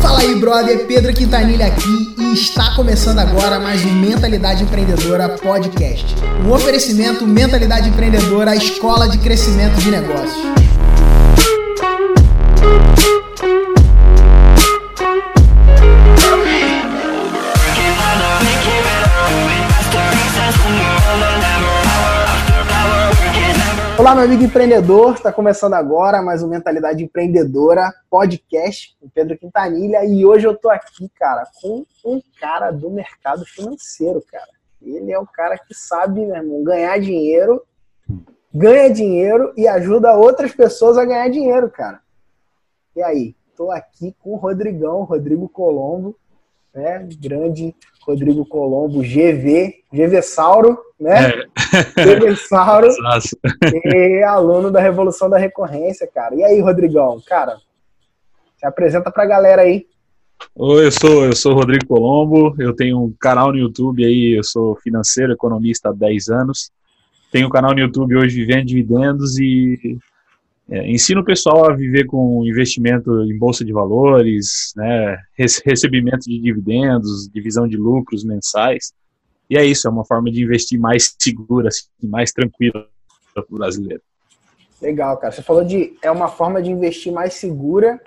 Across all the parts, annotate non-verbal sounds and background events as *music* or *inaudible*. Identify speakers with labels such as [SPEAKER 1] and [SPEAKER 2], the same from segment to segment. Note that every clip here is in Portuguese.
[SPEAKER 1] Fala aí, brother, Pedro Quintanilha aqui e está começando agora mais um Mentalidade Empreendedora Podcast. Um oferecimento Mentalidade Empreendedora, a escola de crescimento de negócios. Olá, meu amigo empreendedor, está começando agora mais um Mentalidade Empreendedora podcast com Pedro Quintanilha e hoje eu tô aqui, cara, com um cara do mercado financeiro, cara. Ele é o cara que sabe, meu irmão, ganhar dinheiro, ganha dinheiro e ajuda outras pessoas a ganhar dinheiro, cara. E aí, tô aqui com o Rodrigão, Rodrigo Colombo, né? Grande Rodrigo Colombo, GV, GV Sauro, né? É. GV Sauro, *laughs* e aluno da Revolução da Recorrência, cara. E aí, Rodrigão, cara, se apresenta pra galera aí.
[SPEAKER 2] Oi, eu sou, eu sou Rodrigo Colombo, eu tenho um canal no YouTube aí, eu sou financeiro, economista há 10 anos. Tenho um canal no YouTube hoje vivendo dividendos e é, ensina o pessoal a viver com investimento em bolsa de valores, né, recebimento de dividendos, divisão de lucros mensais. E é isso, é uma forma de investir mais segura, assim, mais tranquila para o brasileiro.
[SPEAKER 1] Legal, cara. Você falou de é uma forma de investir mais segura.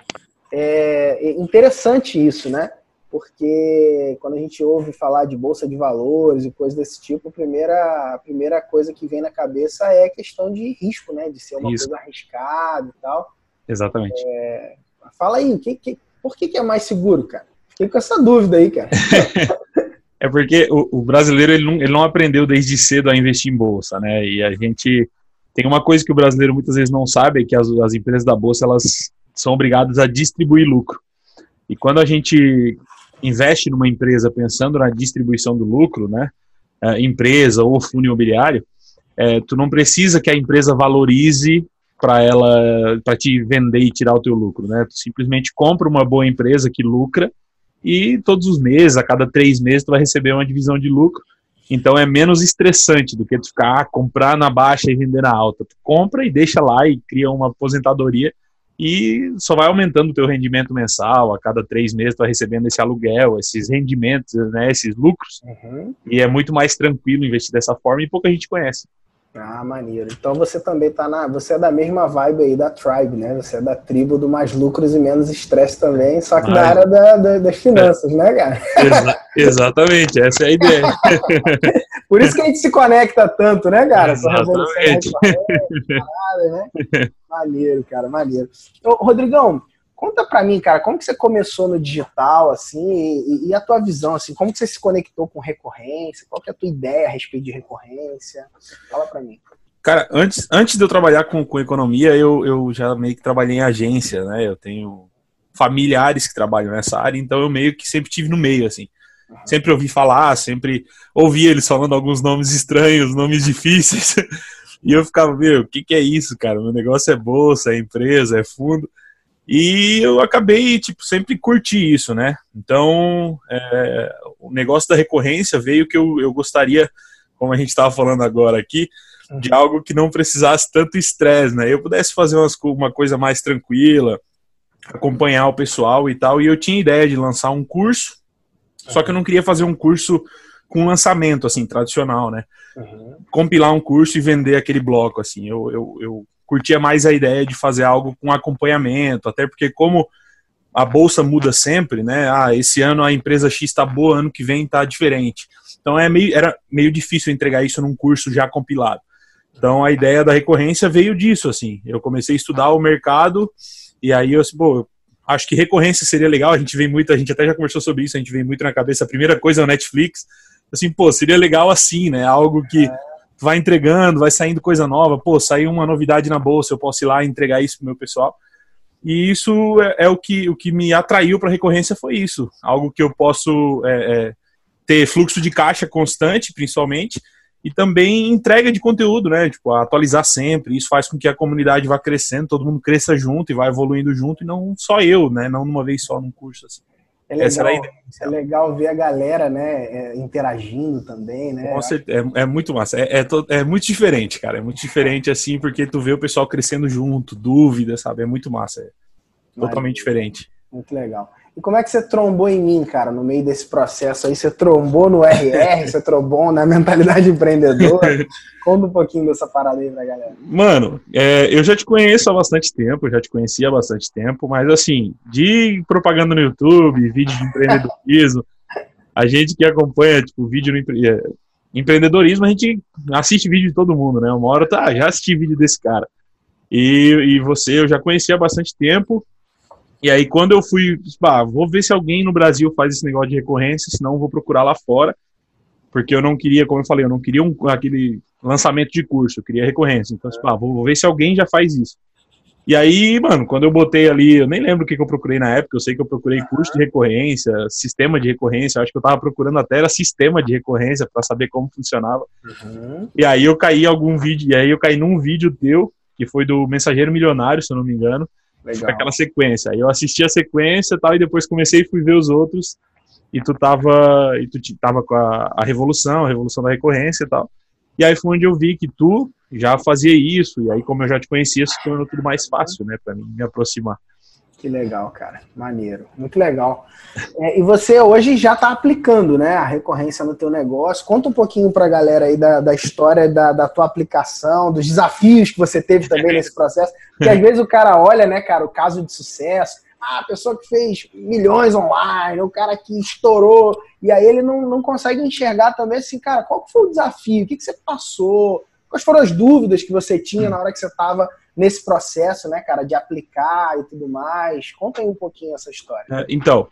[SPEAKER 1] É interessante isso, né? Porque quando a gente ouve falar de bolsa de valores e coisas desse tipo, a primeira, a primeira coisa que vem na cabeça é a questão de risco, né? De ser uma Isso. coisa arriscada e tal.
[SPEAKER 2] Exatamente.
[SPEAKER 1] É, fala aí, que, que, por que, que é mais seguro, cara? Fiquei com essa dúvida aí, cara. *laughs*
[SPEAKER 2] é porque o, o, brasileiro ele não, ele não aprendeu desde cedo a investir em bolsa, né? E a gente tem uma coisa que o brasileiro muitas vezes não sabe, é que as, as empresas da bolsa elas são obrigadas a distribuir lucro. E quando a gente investe numa empresa pensando na distribuição do lucro, né, é, empresa ou fundo imobiliário, é, tu não precisa que a empresa valorize para ela para te vender e tirar o teu lucro, né? Tu simplesmente compra uma boa empresa que lucra e todos os meses, a cada três meses, tu vai receber uma divisão de lucro. Então é menos estressante do que tu ficar ah, comprar na baixa e vender na alta. Tu compra e deixa lá e cria uma aposentadoria e só vai aumentando o teu rendimento mensal, a cada três meses tu vai recebendo esse aluguel, esses rendimentos, né, esses lucros, uhum. e é muito mais tranquilo investir dessa forma e pouca gente conhece.
[SPEAKER 1] Ah, maneiro. Então você também tá na. Você é da mesma vibe aí da Tribe, né? Você é da tribo do mais lucros e menos estresse também, só que da área da, da, das finanças, é. né, cara?
[SPEAKER 2] Exa exatamente, essa é a ideia. *laughs*
[SPEAKER 1] Por isso que a gente se conecta tanto, né, cara?
[SPEAKER 2] Exatamente.
[SPEAKER 1] né? Maneiro, cara, maneiro. Ô, Rodrigão, conta pra mim, cara, como que você começou no digital, assim, e, e, a tua visão, assim, como que você se conectou com recorrência? Qual que é a tua ideia a respeito de recorrência? Fala pra mim.
[SPEAKER 2] Cara, antes, antes de eu trabalhar com, com economia, eu, eu já meio que trabalhei em agência, né? Eu tenho familiares que trabalham nessa área, então eu meio que sempre tive no meio, assim. Sempre ouvi falar, sempre ouvi eles falando alguns nomes estranhos, nomes difíceis. *laughs* e eu ficava, meu, o que, que é isso, cara? Meu negócio é bolsa, é empresa, é fundo. E eu acabei, tipo, sempre curti isso, né? Então, é, o negócio da recorrência veio que eu, eu gostaria, como a gente estava falando agora aqui, de algo que não precisasse tanto estresse, né? Eu pudesse fazer umas, uma coisa mais tranquila, acompanhar o pessoal e tal. E eu tinha ideia de lançar um curso só que eu não queria fazer um curso com lançamento, assim, tradicional, né? Uhum. Compilar um curso e vender aquele bloco, assim. Eu, eu, eu curtia mais a ideia de fazer algo com acompanhamento, até porque como a bolsa muda sempre, né? Ah, esse ano a empresa X está boa, ano que vem está diferente. Então é meio, era meio difícil entregar isso num curso já compilado. Então a ideia da recorrência veio disso, assim. Eu comecei a estudar o mercado e aí eu, assim, pô, Acho que recorrência seria legal, a gente vem muito, a gente até já conversou sobre isso, a gente vem muito na cabeça. A primeira coisa é o Netflix. Assim, pô, seria legal assim, né? Algo que é. vai entregando, vai saindo coisa nova. Pô, saiu uma novidade na bolsa, eu posso ir lá e entregar isso pro meu pessoal. E isso é, é o, que, o que me atraiu para recorrência foi isso. Algo que eu posso é, é, ter fluxo de caixa constante, principalmente, e também entrega de conteúdo, né? Tipo, atualizar sempre. Isso faz com que a comunidade vá crescendo, todo mundo cresça junto e vá evoluindo junto, e não só eu, né? Não numa vez só num curso assim.
[SPEAKER 1] É legal, é legal ver a galera, né, é, interagindo também, né?
[SPEAKER 2] Com certeza, é, é muito massa. É, é, é, muito diferente, cara. É muito diferente, assim, porque tu vê o pessoal crescendo junto, dúvidas, sabe? É muito massa. É totalmente diferente.
[SPEAKER 1] Muito legal. E como é que você trombou em mim, cara, no meio desse processo aí? Você trombou no RR, você trombou na mentalidade *laughs* empreendedora? Conta um pouquinho dessa parada aí pra galera.
[SPEAKER 2] Mano, é, eu já te conheço há bastante tempo, já te conhecia há bastante tempo, mas assim, de propaganda no YouTube, vídeo de empreendedorismo, a gente que acompanha, tipo, vídeo no empre... É, empreendedorismo, a gente assiste vídeo de todo mundo, né? Uma hora, tá, já assisti vídeo desse cara. E, e você eu já conhecia há bastante tempo, e aí, quando eu fui, bah, vou ver se alguém no Brasil faz esse negócio de recorrência, senão vou procurar lá fora, porque eu não queria, como eu falei, eu não queria um, aquele lançamento de curso, eu queria recorrência. Então, bah, vou, vou ver se alguém já faz isso. E aí, mano, quando eu botei ali, eu nem lembro o que, que eu procurei na época, eu sei que eu procurei curso de recorrência, sistema de recorrência, acho que eu tava procurando até era sistema de recorrência para saber como funcionava. Uhum. E aí eu caí em algum vídeo, e aí eu caí num vídeo teu, que foi do Mensageiro Milionário, se eu não me engano, Legal. aquela sequência. Eu assisti a sequência tal, e depois comecei e fui ver os outros. E tu tava, e tu tava com a, a Revolução, a Revolução da Recorrência e tal. E aí foi onde eu vi que tu já fazia isso. E aí, como eu já te conhecia, se tornou tudo mais fácil, né, para mim me aproximar.
[SPEAKER 1] Que legal, cara. Maneiro. Muito legal. É, e você hoje já está aplicando né, a recorrência no teu negócio. Conta um pouquinho para a galera aí da, da história da, da tua aplicação, dos desafios que você teve também nesse processo. Porque às vezes o cara olha, né, cara, o caso de sucesso. Ah, a pessoa que fez milhões online, o cara que estourou. E aí ele não, não consegue enxergar também assim, cara, qual foi o desafio? O que, que você passou? Quais foram as dúvidas que você tinha na hora que você estava nesse processo, né, cara, de aplicar e tudo mais? Conta aí um pouquinho essa história.
[SPEAKER 2] É, então,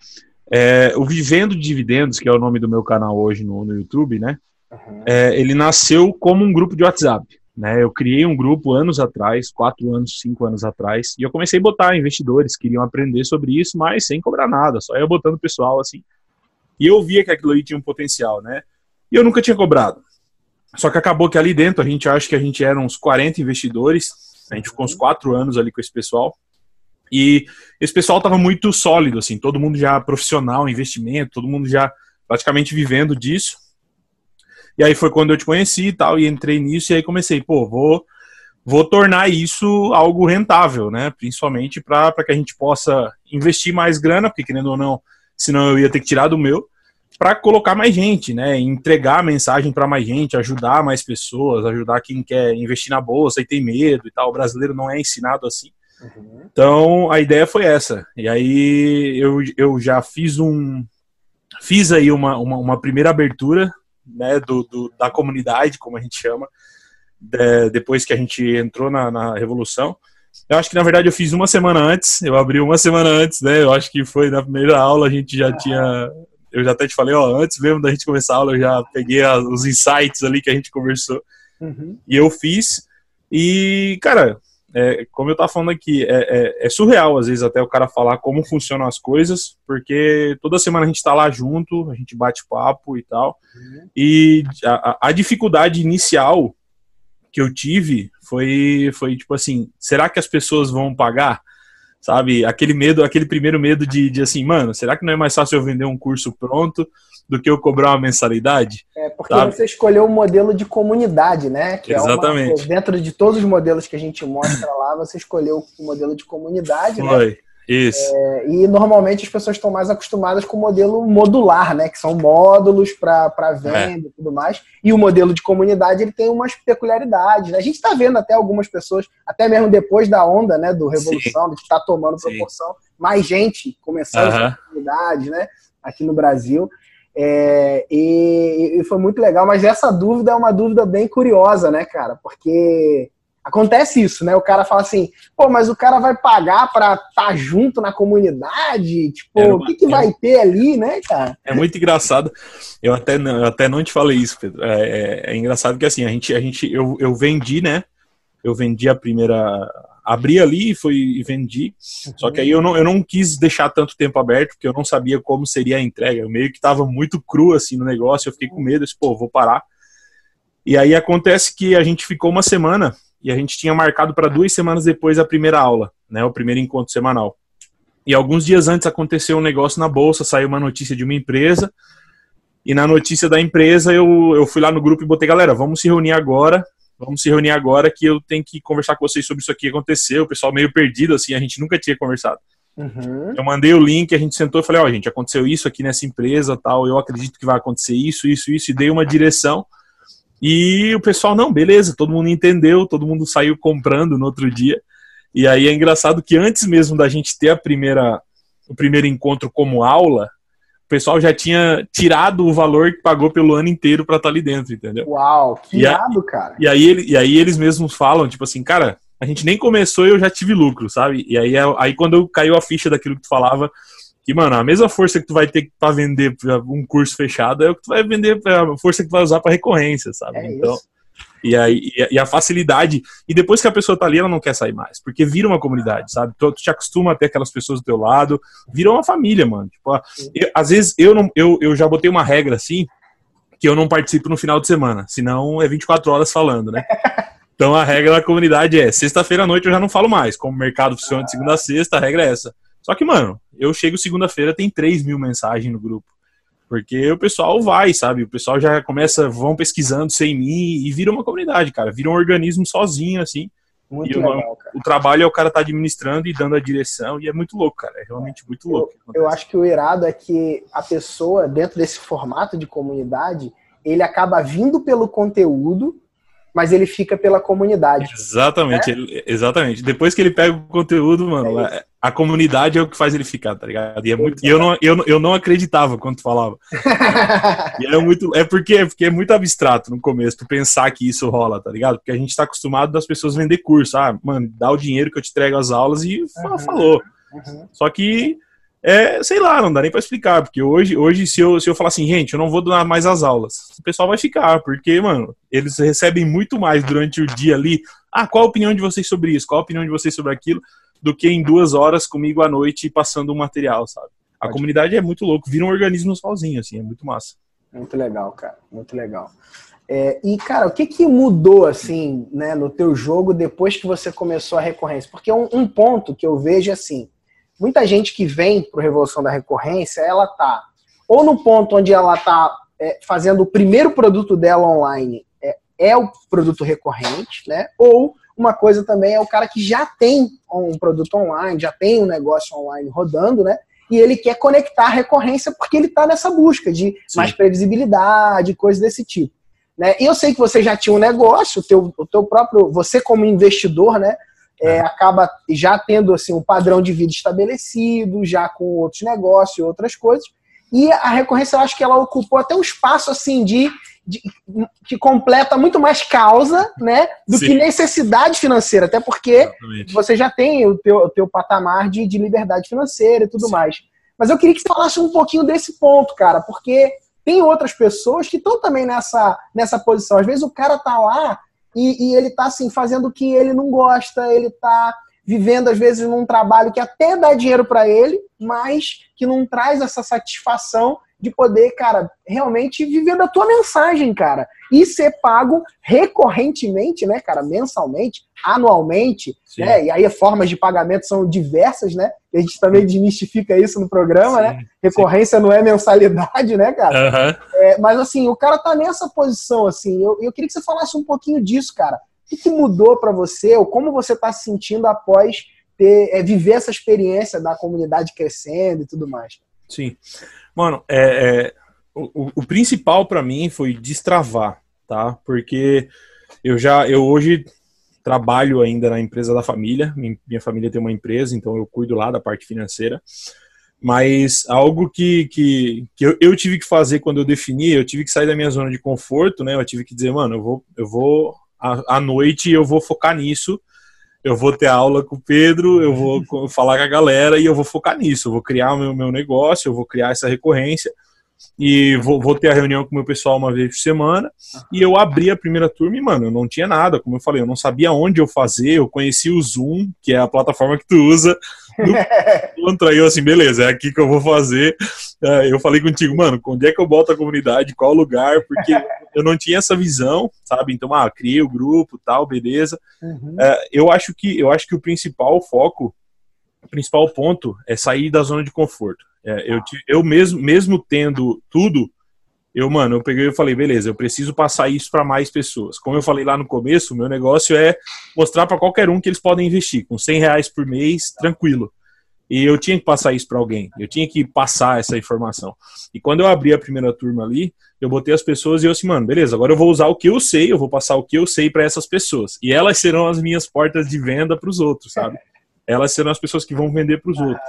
[SPEAKER 2] é, o Vivendo Dividendos, que é o nome do meu canal hoje no, no YouTube, né? Uhum. É, ele nasceu como um grupo de WhatsApp. Né, eu criei um grupo anos atrás, quatro anos, cinco anos atrás, e eu comecei a botar investidores que queriam aprender sobre isso, mas sem cobrar nada, só ia botando pessoal assim. E eu via que aquilo ali tinha um potencial, né? E eu nunca tinha cobrado. Só que acabou que ali dentro a gente acha que a gente era uns 40 investidores, a gente ficou uns quatro anos ali com esse pessoal. E esse pessoal estava muito sólido, assim, todo mundo já profissional, investimento, todo mundo já praticamente vivendo disso. E aí foi quando eu te conheci e tal, e entrei nisso, e aí comecei, pô, vou, vou tornar isso algo rentável, né? Principalmente para que a gente possa investir mais grana, porque querendo ou não, senão eu ia ter que tirar do meu para colocar mais gente, né? Entregar a mensagem para mais gente, ajudar mais pessoas, ajudar quem quer investir na bolsa e tem medo e tal. O brasileiro não é ensinado assim. Uhum. Então a ideia foi essa. E aí eu, eu já fiz um. Fiz aí uma, uma, uma primeira abertura né, do, do, da comunidade, como a gente chama, de, depois que a gente entrou na, na Revolução. Eu acho que na verdade eu fiz uma semana antes, eu abri uma semana antes, né? Eu acho que foi na primeira aula a gente já tinha eu já até te falei, ó, antes mesmo da gente começar a aula, eu já peguei a, os insights ali que a gente conversou. Uhum. E eu fiz. E, cara, é, como eu tava falando aqui, é, é, é, surreal às vezes até o cara falar como funcionam as coisas, porque toda semana a gente tá lá junto, a gente bate papo e tal. Uhum. E a, a, dificuldade inicial que eu tive foi, foi tipo assim: será que as pessoas vão pagar? Sabe? Aquele medo, aquele primeiro medo de, de assim, mano, será que não é mais fácil eu vender um curso pronto do que eu cobrar uma mensalidade?
[SPEAKER 1] É, porque sabe? você escolheu o modelo de comunidade, né?
[SPEAKER 2] Que Exatamente.
[SPEAKER 1] É uma, dentro de todos os modelos que a gente mostra lá, você escolheu o modelo de comunidade,
[SPEAKER 2] né? Foi. né? Isso.
[SPEAKER 1] É, e normalmente as pessoas estão mais acostumadas com o modelo modular, né? Que são módulos para venda é. e tudo mais. E o modelo de comunidade ele tem umas peculiaridades. Né? A gente está vendo até algumas pessoas, até mesmo depois da onda né, do Revolução, Sim. que está tomando proporção, Sim. mais gente começando uh -huh. comunidade, né? Aqui no Brasil. É, e, e, foi muito legal, mas essa dúvida é uma dúvida bem curiosa, né, cara? Porque Acontece isso, né? O cara fala assim, pô, mas o cara vai pagar para estar tá junto na comunidade? Tipo, uma, o que, que é, vai ter ali, né, cara?
[SPEAKER 2] É muito engraçado. Eu até, eu até não te falei isso, Pedro. É, é, é, engraçado que assim, a gente, a gente eu, eu vendi, né? Eu vendi a primeira. Abri ali e fui e vendi. Uhum. Só que aí eu não, eu não quis deixar tanto tempo aberto, porque eu não sabia como seria a entrega. Eu meio que tava muito cru assim no negócio, eu fiquei com medo, disse, pô, vou parar. E aí acontece que a gente ficou uma semana e a gente tinha marcado para duas semanas depois a primeira aula, né, o primeiro encontro semanal. E alguns dias antes aconteceu um negócio na bolsa, saiu uma notícia de uma empresa. E na notícia da empresa eu, eu fui lá no grupo e botei, galera, vamos se reunir agora. Vamos se reunir agora que eu tenho que conversar com vocês sobre isso aqui que aconteceu. O pessoal meio perdido, assim, a gente nunca tinha conversado. Uhum. Eu mandei o link, a gente sentou e falei, ó, oh, gente, aconteceu isso aqui nessa empresa, tal, eu acredito que vai acontecer isso, isso, isso, e dei uma direção. E o pessoal, não, beleza, todo mundo entendeu, todo mundo saiu comprando no outro dia. E aí é engraçado que antes mesmo da gente ter a primeira, o primeiro encontro como aula, o pessoal já tinha tirado o valor que pagou pelo ano inteiro para estar tá ali dentro, entendeu?
[SPEAKER 1] Uau, que irado, cara.
[SPEAKER 2] E aí, e aí eles mesmos falam, tipo assim, cara, a gente nem começou e eu já tive lucro, sabe? E aí, aí quando caiu a ficha daquilo que tu falava, que, mano, a mesma força que tu vai ter para vender um curso fechado é o que tu vai vender, a força que tu vai usar para recorrência, sabe? É então, isso. E, aí, e a facilidade. E depois que a pessoa tá ali, ela não quer sair mais. Porque vira uma comunidade, sabe? Tu, tu te acostuma a ter aquelas pessoas do teu lado. Vira uma família, mano. Tipo, eu, às vezes eu, não, eu, eu já botei uma regra assim, que eu não participo no final de semana. Senão é 24 horas falando, né? *laughs* Então a regra da comunidade é: sexta-feira à noite eu já não falo mais. Como o mercado funciona de segunda a sexta, a regra é essa. Só que, mano, eu chego segunda-feira, tem 3 mil mensagens no grupo. Porque o pessoal vai, sabe? O pessoal já começa, vão pesquisando sem mim e vira uma comunidade, cara. Vira um organismo sozinho, assim. Muito e legal, o, o, trabalho é o cara tá administrando e dando a direção, e é muito louco, cara. É realmente muito louco.
[SPEAKER 1] Eu, eu acho que o irado é que a pessoa, dentro desse formato de comunidade, ele acaba vindo pelo conteúdo, mas ele fica pela comunidade.
[SPEAKER 2] Exatamente, né? ele, exatamente. Depois que ele pega o conteúdo, mano, é a comunidade é o que faz ele ficar, tá ligado? E, é muito, e eu, não, eu, eu não acreditava quando tu falava. *laughs* e é muito. É porque, é porque é muito abstrato no começo, tu pensar que isso rola, tá ligado? Porque a gente tá acostumado das pessoas vender curso. Ah, mano, dá o dinheiro que eu te entrego as aulas e uhum. falou. Uhum. Só que é, sei lá, não dá nem para explicar, porque hoje, hoje se, eu, se eu falar assim, gente, eu não vou dar mais as aulas, o pessoal vai ficar, porque, mano, eles recebem muito mais durante o dia ali. Ah, qual a opinião de vocês sobre isso? Qual a opinião de vocês sobre aquilo? Do que em duas horas comigo à noite passando um material, sabe? A Pode comunidade é muito louco, vira um organismo sozinho, assim, é muito massa.
[SPEAKER 1] Muito legal, cara, muito legal. É, e, cara, o que, que mudou, assim, né, no teu jogo depois que você começou a recorrência? Porque um, um ponto que eu vejo, assim, muita gente que vem para o Revolução da Recorrência, ela tá ou no ponto onde ela tá é, fazendo o primeiro produto dela online, é, é, o produto recorrente, né? Ou uma coisa também é o cara que já tem um produto online, já tem um negócio online rodando, né? E ele quer conectar a recorrência porque ele está nessa busca de Sim. mais previsibilidade, coisas desse tipo. Né? E eu sei que você já tinha um negócio, o teu, o teu próprio, você como investidor, né? É, é, acaba já tendo assim um padrão de vida estabelecido, já com outros negócios e outras coisas. E a recorrência, eu acho que ela ocupou até um espaço assim de, de que completa muito mais causa, né, do Sim. que necessidade financeira, até porque Exatamente. você já tem o teu, o teu patamar de, de liberdade financeira e tudo Sim. mais. Mas eu queria que você falasse um pouquinho desse ponto, cara, porque tem outras pessoas que estão também nessa, nessa posição. Às vezes o cara tá lá e, e ele está assim, fazendo o que ele não gosta, ele está vivendo às vezes num trabalho que até dá dinheiro para ele, mas que não traz essa satisfação de poder, cara, realmente viver da tua mensagem, cara. E ser pago recorrentemente, né, cara, mensalmente, anualmente, Sim. né? E aí formas de pagamento são diversas, né? A gente também desmistifica isso no programa, né? Sim. né? Recorrência Sim. não é mensalidade, né, cara? Uhum. É, mas assim, o cara tá nessa posição, assim. Eu, eu queria que você falasse um pouquinho disso, cara. O que, que mudou para você, ou como você tá se sentindo após ter, é, viver essa experiência da comunidade crescendo e tudo mais?
[SPEAKER 2] Sim. Mano, é, é o, o, principal para mim foi destravar, tá? Porque eu já, eu hoje trabalho ainda na empresa da família, minha família tem uma empresa, então eu cuido lá da parte financeira. Mas algo que, que, que eu, eu, tive que fazer quando eu defini, eu tive que sair da minha zona de conforto, né? Eu tive que dizer, mano, eu vou, eu vou à, noite eu vou focar nisso eu vou ter aula com o Pedro, eu vou *laughs* falar com a galera e eu vou focar nisso. Eu vou criar o meu, meu negócio, eu vou criar essa recorrência e vou, vou ter a reunião com o meu pessoal uma vez por semana. E eu abri a primeira turma e, mano, eu não tinha nada, como eu falei, eu não sabia onde eu fazer, eu conheci o Zoom, que é a plataforma que tu usa, contra eu assim, beleza, é aqui que eu vou fazer. É, eu falei contigo, mano, onde é que eu boto a comunidade, qual lugar, porque eu não tinha essa visão, sabe? Então, ah, criei o grupo, tal, beleza. Uhum. É, eu acho que eu acho que o principal foco o principal ponto é sair da zona de conforto. É, eu, eu mesmo, mesmo tendo tudo, eu, mano, eu peguei e falei, beleza, eu preciso passar isso para mais pessoas. Como eu falei lá no começo, meu negócio é mostrar para qualquer um que eles podem investir com 100 reais por mês, tranquilo. E eu tinha que passar isso para alguém, eu tinha que passar essa informação. E quando eu abri a primeira turma ali, eu botei as pessoas e eu assim, mano, beleza, agora eu vou usar o que eu sei, eu vou passar o que eu sei para essas pessoas. E elas serão as minhas portas de venda para os outros, sabe? Elas serão as pessoas que vão vender para os outros.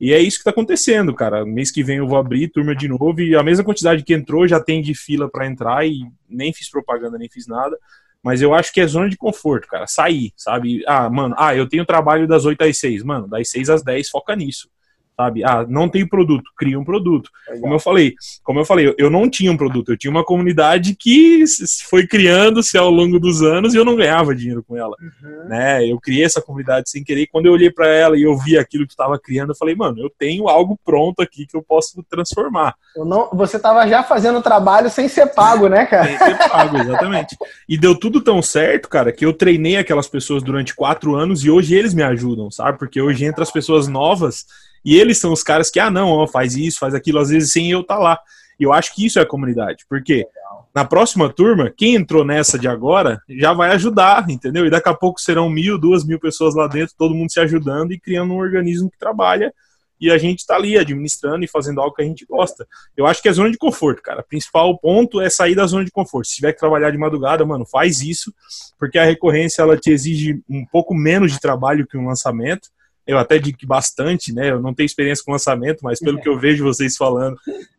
[SPEAKER 2] E é isso que está acontecendo, cara. Mês que vem eu vou abrir turma de novo e a mesma quantidade que entrou já tem de fila para entrar e nem fiz propaganda, nem fiz nada. Mas eu acho que é zona de conforto, cara. Sair, sabe? Ah, mano, ah, eu tenho trabalho das 8 às 6. Mano, das 6 às 10, foca nisso sabe? Ah, não tem produto, cria um produto. Legal. Como eu falei, como eu falei, eu não tinha um produto, eu tinha uma comunidade que foi criando-se ao longo dos anos e eu não ganhava dinheiro com ela, uhum. né? Eu criei essa comunidade sem querer. E quando eu olhei para ela e eu vi aquilo que estava criando, eu falei, mano, eu tenho algo pronto aqui que eu posso transformar.
[SPEAKER 1] Eu não, você estava já fazendo trabalho sem ser pago, né, cara?
[SPEAKER 2] Sem ser pago, exatamente. E deu tudo tão certo, cara, que eu treinei aquelas pessoas durante quatro anos e hoje eles me ajudam, sabe? Porque hoje entra as pessoas novas e eles são os caras que, ah, não, ó, faz isso, faz aquilo, às vezes sem eu estar tá lá. E eu acho que isso é a comunidade, porque na próxima turma, quem entrou nessa de agora já vai ajudar, entendeu? E daqui a pouco serão mil, duas mil pessoas lá dentro, todo mundo se ajudando e criando um organismo que trabalha e a gente está ali administrando e fazendo algo que a gente gosta. Eu acho que é zona de conforto, cara. O principal ponto é sair da zona de conforto. Se tiver que trabalhar de madrugada, mano, faz isso, porque a recorrência ela te exige um pouco menos de trabalho que um lançamento eu até digo que bastante, né? Eu não tenho experiência com lançamento, mas pelo que eu vejo vocês falando,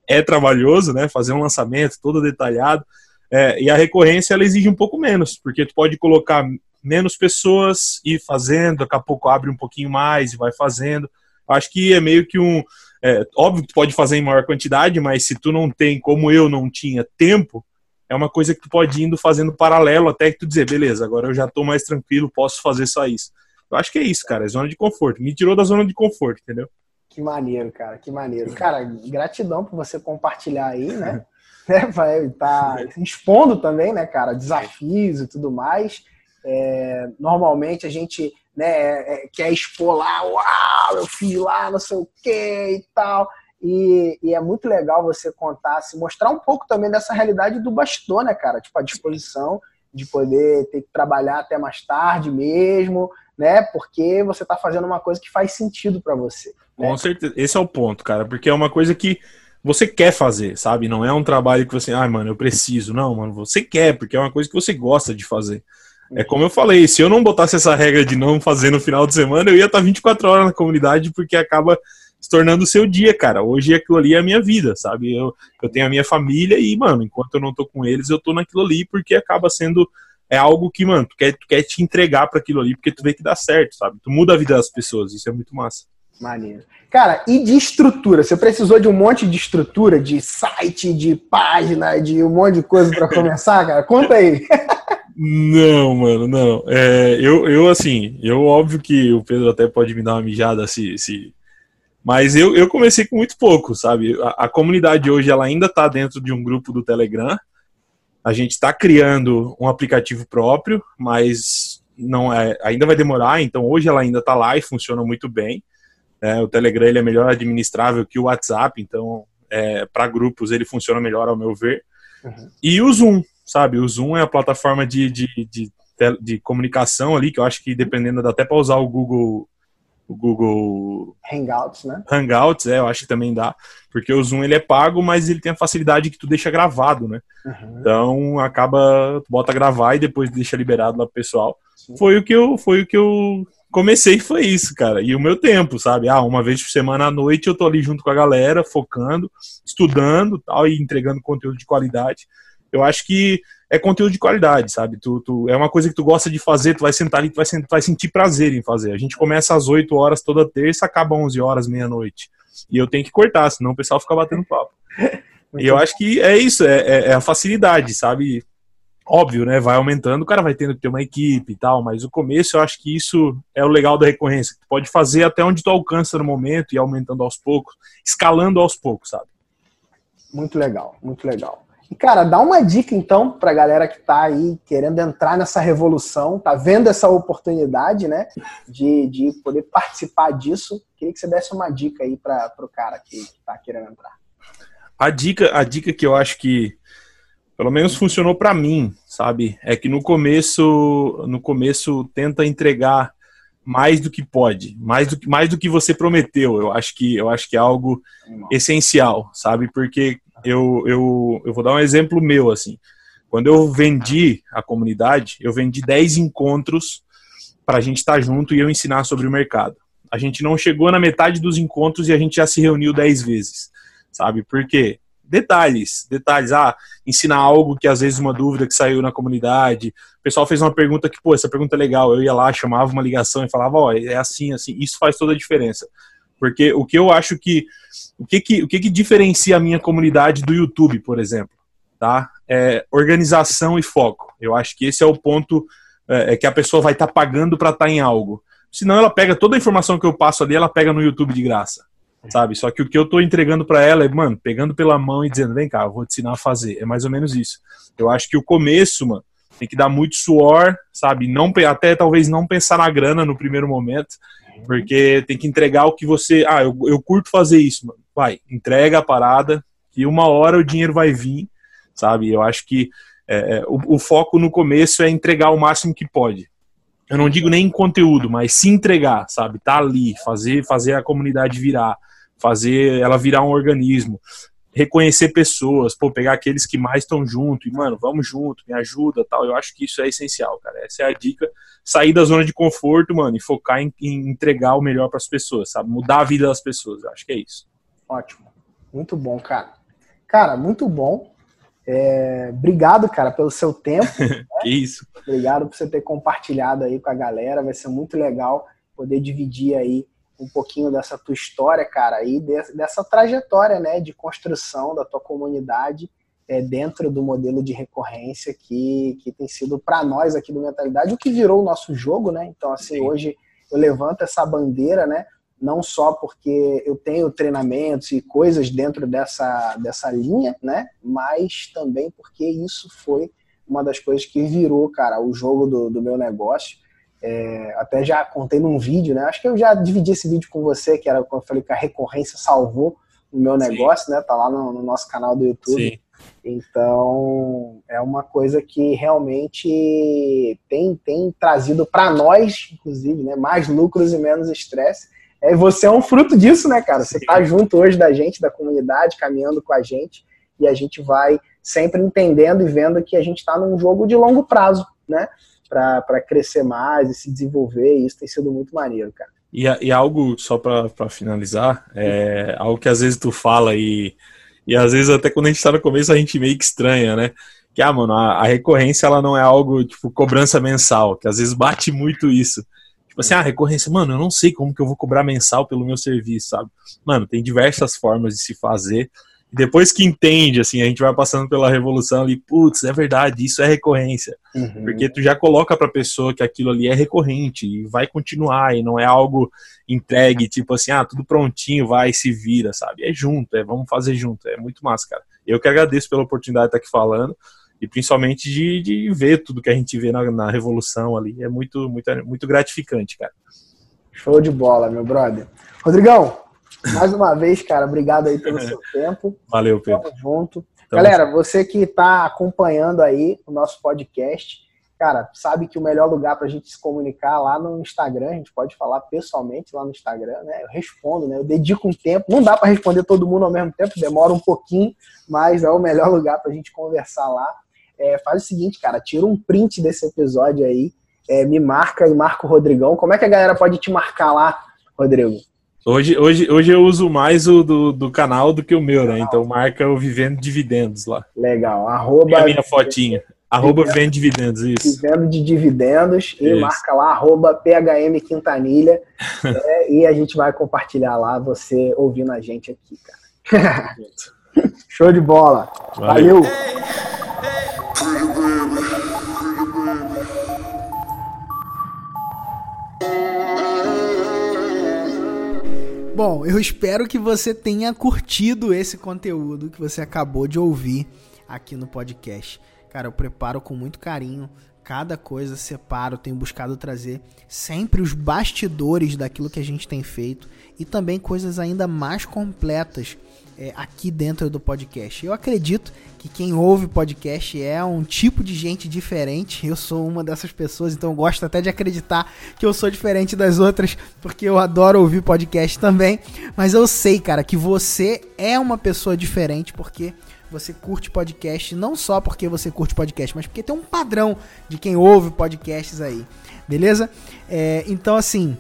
[SPEAKER 2] é trabalhoso, né? Fazer um lançamento todo detalhado. É, e a recorrência ela exige um pouco menos, porque tu pode colocar menos pessoas e fazendo, daqui a pouco abre um pouquinho mais e vai fazendo. Acho que é meio que um. É, óbvio que tu pode fazer em maior quantidade, mas se tu não tem, como eu não tinha tempo, é uma coisa que tu pode ir indo fazendo paralelo até que tu dizer, beleza, agora eu já estou mais tranquilo, posso fazer só isso. Eu acho que é isso, cara. É zona de conforto. Me tirou da zona de conforto, entendeu?
[SPEAKER 1] Que maneiro, cara. Que maneiro. Cara, gratidão por você compartilhar aí, né? né *laughs* vai estar tá expondo também, né, cara, desafios e tudo mais. É, normalmente a gente né, é, é, quer expor lá, uau, eu fiz lá, não sei o que e tal. E, e, é muito legal você contar, se mostrar um pouco também dessa realidade do bastidor, né, cara? Tipo, a disposição de poder ter que trabalhar até mais tarde mesmo, né? Porque você está fazendo uma coisa que faz sentido para você.
[SPEAKER 2] Né? Com certeza, esse é o ponto, cara, porque é uma coisa que você quer fazer, sabe? Não é um trabalho que você, ai, ah, mano, eu preciso. Não, mano, você quer, porque é uma coisa que você gosta de fazer. É como eu falei, se eu não botasse essa regra de não fazer no final de semana, eu ia estar 24 horas na comunidade, porque acaba se tornando o seu dia, cara. Hoje aquilo ali é a minha vida, sabe? Eu, eu tenho a minha família e, mano, enquanto eu não tô com eles, eu tô naquilo ali, porque acaba sendo é algo que, mano, tu quer, tu quer te entregar para aquilo ali, porque tu vê que dá certo, sabe? Tu muda a vida das pessoas, isso é muito massa.
[SPEAKER 1] Maneiro. Cara, e de estrutura? Você precisou de um monte de estrutura, de site, de página, de um monte de coisa para começar, cara? Conta aí.
[SPEAKER 2] Não, mano, não. É, eu, eu, assim, eu óbvio que o Pedro até pode me dar uma mijada se. se... Mas eu, eu comecei com muito pouco, sabe? A, a comunidade hoje ela ainda tá dentro de um grupo do Telegram. A gente está criando um aplicativo próprio, mas não é, ainda vai demorar. Então hoje ela ainda está lá e funciona muito bem. É, o Telegram ele é melhor administrável que o WhatsApp, então é, para grupos ele funciona melhor ao meu ver. Uhum. E o Zoom, sabe? O Zoom é a plataforma de, de, de, de comunicação ali, que eu acho que dependendo, dá até para usar o Google o Google
[SPEAKER 1] Hangouts, né?
[SPEAKER 2] Hangouts, é, eu acho que também dá, porque o Zoom ele é pago, mas ele tem a facilidade que tu deixa gravado, né? Uhum. Então acaba, tu bota gravar e depois deixa liberado lá pro pessoal. Sim. Foi o que eu, foi o que eu comecei foi isso, cara. E o meu tempo, sabe? Ah, uma vez por semana à noite eu tô ali junto com a galera, focando, estudando, tal e entregando conteúdo de qualidade. Eu acho que é conteúdo de qualidade, sabe? Tu, tu, é uma coisa que tu gosta de fazer, tu vai sentar ali, tu vai, tu vai sentir prazer em fazer. A gente começa às 8 horas toda terça, acaba às 11 horas, meia-noite. E eu tenho que cortar, senão o pessoal fica batendo papo. *laughs* e eu acho que é isso, é, é, é, a facilidade, sabe? Óbvio, né? Vai aumentando, o cara vai tendo que ter uma equipe e tal, mas o começo eu acho que isso é o legal da recorrência. Tu pode fazer até onde tu alcança no momento e aumentando aos poucos, escalando aos poucos, sabe?
[SPEAKER 1] Muito legal, muito legal. E, cara, dá uma dica então pra galera que tá aí querendo entrar nessa revolução, tá vendo essa oportunidade, né, de, de poder participar disso. Queria que você desse uma dica aí para o cara que, que tá querendo entrar.
[SPEAKER 2] A dica, a dica que eu acho que pelo menos funcionou para mim, sabe? É que no começo, no começo tenta entregar mais do que pode, mais do que mais do que você prometeu. Eu acho que eu acho que é algo essencial, sabe? Porque eu, eu, eu vou dar um exemplo meu assim. Quando eu vendi a comunidade, eu vendi 10 encontros para a gente estar tá junto e eu ensinar sobre o mercado. A gente não chegou na metade dos encontros e a gente já se reuniu 10 vezes, sabe? Por quê? detalhes, detalhes. Ah, ensinar algo que às vezes uma dúvida que saiu na comunidade. O pessoal fez uma pergunta que, pô, essa pergunta é legal. Eu ia lá, chamava uma ligação e falava, ó, oh, é assim, assim. Isso faz toda a diferença. Porque o que eu acho que. O que que, o que que diferencia a minha comunidade do YouTube, por exemplo? Tá? É organização e foco. Eu acho que esse é o ponto é, é que a pessoa vai estar tá pagando para estar tá em algo. Senão ela pega toda a informação que eu passo ali, ela pega no YouTube de graça sabe? Só que o que eu tô entregando para ela é, mano, pegando pela mão e dizendo, vem cá, eu vou te ensinar a fazer. É mais ou menos isso. Eu acho que o começo, mano, tem que dar muito suor, sabe? Não até talvez não pensar na grana no primeiro momento, porque tem que entregar o que você, ah, eu, eu curto fazer isso, mano. Vai, entrega a parada e uma hora o dinheiro vai vir, sabe? Eu acho que é, é, o, o foco no começo é entregar o máximo que pode eu não digo nem em conteúdo, mas se entregar, sabe? Tá ali, fazer, fazer a comunidade virar, fazer ela virar um organismo, reconhecer pessoas, pô, pegar aqueles que mais estão junto e, mano, vamos junto, me ajuda tal. Eu acho que isso é essencial, cara. Essa é a dica. Sair da zona de conforto, mano, e focar em, em entregar o melhor para as pessoas, sabe? Mudar a vida das pessoas. Eu acho que é isso.
[SPEAKER 1] Ótimo. Muito bom, cara. Cara, muito bom. É, obrigado, cara, pelo seu tempo. *laughs*
[SPEAKER 2] Né? que isso.
[SPEAKER 1] Obrigado por você ter compartilhado aí com a galera. Vai ser muito legal poder dividir aí um pouquinho dessa tua história, cara, e dessa trajetória, né, de construção da tua comunidade é, dentro do modelo de recorrência que, que tem sido para nós aqui do Mentalidade o que virou o nosso jogo, né? Então, assim, Sim. hoje eu levanto essa bandeira, né? Não só porque eu tenho treinamentos e coisas dentro dessa, dessa linha, né? Mas também porque isso foi uma das coisas que virou, cara, o jogo do, do meu negócio é, até já contei num vídeo, né? Acho que eu já dividi esse vídeo com você, que era quando eu falei que a recorrência salvou o meu negócio, Sim. né? Tá lá no, no, nosso canal do YouTube. Sim. Então, é uma coisa que realmente tem, tem trazido para nós, inclusive, né, mais lucros e menos estresse. É, você é um fruto disso, né, cara? Você tá junto hoje da gente, da comunidade, caminhando com a gente, e a gente vai sempre entendendo e vendo que a gente está num jogo de longo prazo, né? Para crescer mais e se desenvolver, e isso tem sido muito maneiro, cara.
[SPEAKER 2] E, e algo, só para finalizar, é algo que às vezes tu fala e, e às vezes até quando a gente tá no começo a gente meio que estranha, né? Que, ah, mano, a, a recorrência ela não é algo tipo cobrança mensal, que às vezes bate muito isso. Tipo assim, ah, recorrência, mano, eu não sei como que eu vou cobrar mensal pelo meu serviço, sabe? Mano, tem diversas formas de se fazer depois que entende, assim, a gente vai passando pela revolução ali, putz, é verdade, isso é recorrência. Uhum. Porque tu já coloca pra pessoa que aquilo ali é recorrente e vai continuar, e não é algo entregue, tipo assim, ah, tudo prontinho, vai, se vira, sabe? É junto, é vamos fazer junto, é muito massa, cara. Eu que agradeço pela oportunidade de estar aqui falando, e principalmente de, de ver tudo que a gente vê na, na revolução ali, é muito, muito, muito gratificante, cara.
[SPEAKER 1] Show de bola, meu brother. Rodrigão, mais uma vez, cara, obrigado aí pelo seu *laughs* tempo.
[SPEAKER 2] Valeu, Pedro.
[SPEAKER 1] Tamo junto. Tamo Galera, junto. você que está acompanhando aí o nosso podcast, cara, sabe que o melhor lugar para a gente se comunicar lá no Instagram, a gente pode falar pessoalmente lá no Instagram, né? Eu respondo, né? Eu dedico um tempo. Não dá para responder todo mundo ao mesmo tempo, demora um pouquinho, mas é o melhor *laughs* lugar para a gente conversar lá. É, faz o seguinte, cara, tira um print desse episódio aí, é, me marca e marca o Rodrigão. Como é que a galera pode te marcar lá, Rodrigo?
[SPEAKER 2] Hoje, hoje, hoje eu uso mais o do, do canal do que o meu, né? Então marca o Vivendo Dividendos lá.
[SPEAKER 1] Legal. Arroba... É
[SPEAKER 2] a minha fotinha. Arroba Vivendo Dividendos, isso.
[SPEAKER 1] Vivendo de Dividendos. E isso. marca lá, arroba PHM Quintanilha. é, *laughs* e a gente vai compartilhar lá você ouvindo a gente aqui, cara. *laughs* Show de bola. Valeu. Valeu. Bom, eu espero que você tenha curtido esse conteúdo que você acabou de ouvir.
[SPEAKER 3] aqui no podcast. Cara, eu preparo com muito carinho cada coisa, separo, tenho buscado trazer sempre os bastidores daquilo que a gente tem feito e também coisas ainda mais completas é, aqui dentro do podcast. Eu acredito que quem ouve podcast é um tipo de gente diferente. Eu sou uma dessas pessoas, então gosto até de acreditar que eu sou diferente das outras, porque eu adoro ouvir podcast também. Mas eu sei, cara, que você é uma pessoa diferente, porque você curte podcast, não só porque você curte podcast, mas porque tem um padrão de quem ouve podcasts aí, beleza? É, então, assim,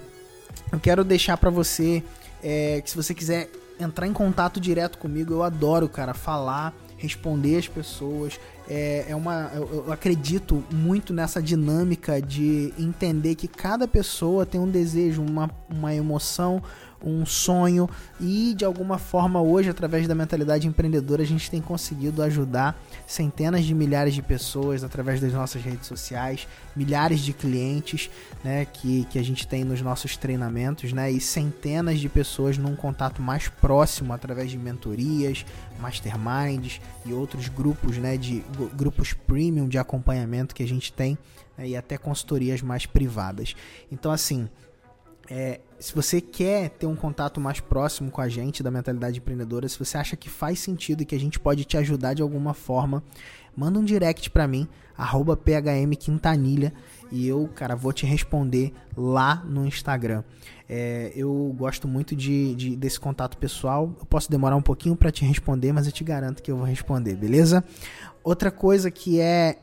[SPEAKER 3] eu quero deixar para você é, que se você quiser entrar em contato direto comigo. Eu adoro, cara, falar, responder as pessoas. É, é uma, eu, eu acredito muito nessa dinâmica de entender que cada pessoa tem um desejo, uma, uma emoção, um sonho e de alguma forma hoje através da mentalidade empreendedora a gente tem conseguido ajudar centenas de milhares de pessoas através das nossas redes sociais, milhares de clientes, né, que, que a gente tem nos nossos treinamentos, né, e centenas de pessoas num contato mais próximo através de mentorias, masterminds e outros grupos, né, de grupos premium de acompanhamento que a gente tem né, e até consultorias mais privadas. Então assim, é, se você quer ter um contato mais próximo com a gente da mentalidade empreendedora, se você acha que faz sentido e que a gente pode te ajudar de alguma forma, manda um direct para mim, phmquintanilha, e eu, cara, vou te responder lá no Instagram. É, eu gosto muito de, de, desse contato pessoal. Eu posso demorar um pouquinho para te responder, mas eu te garanto que eu vou responder, beleza? Outra coisa que é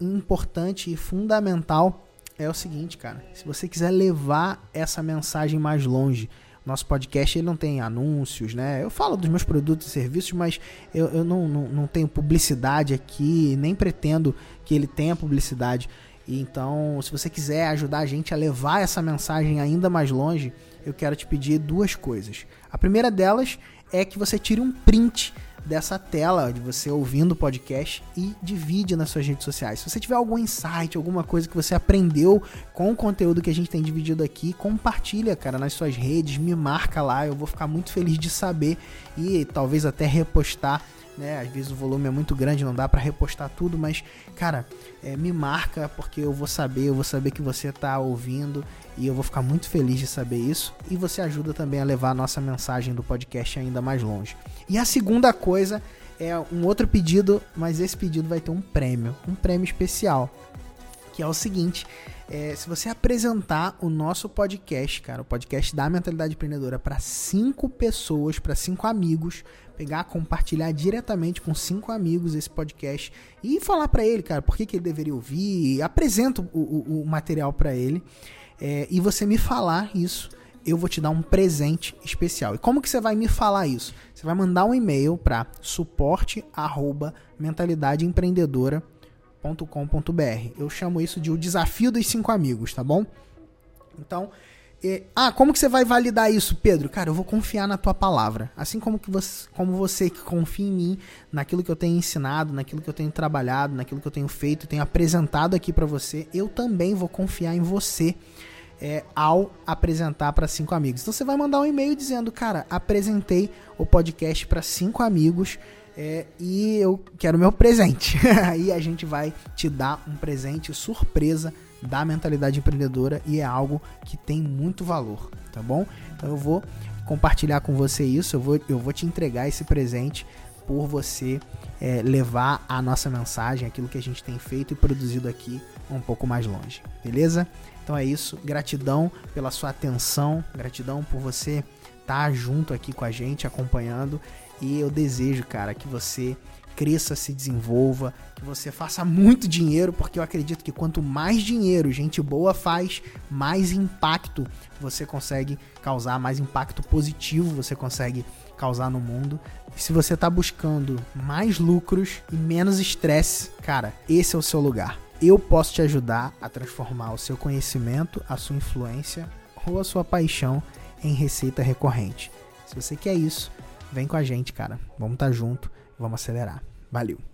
[SPEAKER 3] importante e fundamental é o seguinte, cara. Se você quiser levar essa mensagem mais longe, nosso podcast ele não tem anúncios, né? Eu falo dos meus produtos e serviços, mas eu, eu não, não, não tenho publicidade aqui, nem pretendo que ele tenha publicidade. Então, se você quiser ajudar a gente a levar essa mensagem ainda mais longe, eu quero te pedir duas coisas. A primeira delas é que você tire um print dessa tela de você ouvindo o podcast e divide nas suas redes sociais. Se você tiver algum insight, alguma coisa que você aprendeu com o conteúdo que a gente tem dividido aqui, compartilha, cara, nas suas redes, me marca lá, eu vou ficar muito feliz de saber e talvez até repostar né? Às vezes o volume é muito grande, não dá para repostar tudo, mas cara, é, me marca porque eu vou saber, eu vou saber que você tá ouvindo e eu vou ficar muito feliz de saber isso. E você ajuda também a levar a nossa mensagem do podcast ainda mais longe. E a segunda coisa é um outro pedido, mas esse pedido vai ter um prêmio, um prêmio especial, que é o seguinte. É, se você apresentar o nosso podcast, cara, o podcast da Mentalidade Empreendedora para cinco pessoas, para cinco amigos, pegar, compartilhar diretamente com cinco amigos esse podcast e falar para ele, cara, por que, que ele deveria ouvir, apresenta o, o, o material para ele é, e você me falar isso, eu vou te dar um presente especial. E como que você vai me falar isso? Você vai mandar um e-mail para suporte@mentalidadeempreendedora.com.br. Eu chamo isso de o desafio dos cinco amigos, tá bom? Então, ah, como que você vai validar isso, Pedro? Cara, eu vou confiar na tua palavra. Assim como, que você, como você que confia em mim, naquilo que eu tenho ensinado, naquilo que eu tenho trabalhado, naquilo que eu tenho feito, tenho apresentado aqui para você, eu também vou confiar em você é, ao apresentar para cinco amigos. Então você vai mandar um e-mail dizendo, cara, apresentei o podcast para cinco amigos. É, e eu quero meu presente. *laughs* Aí a gente vai te dar um presente surpresa da mentalidade empreendedora e é algo que tem muito valor, tá bom? Então eu vou compartilhar com você isso, eu vou, eu vou te entregar esse presente por você é, levar a nossa mensagem, aquilo que a gente tem feito e produzido aqui um pouco mais longe, beleza? Então é isso, gratidão pela sua atenção, gratidão por você estar tá junto aqui com a gente, acompanhando e eu desejo, cara, que você cresça, se desenvolva, que você faça muito dinheiro, porque eu acredito que quanto mais dinheiro gente boa faz, mais impacto você consegue causar, mais impacto positivo você consegue causar no mundo. E se você está buscando mais lucros e menos estresse, cara, esse é o seu lugar. Eu posso te ajudar a transformar o seu conhecimento, a sua influência ou a sua paixão em receita recorrente. Se você quer isso, vem com a gente, cara. Vamos estar tá junto Vamos acelerar. Valeu!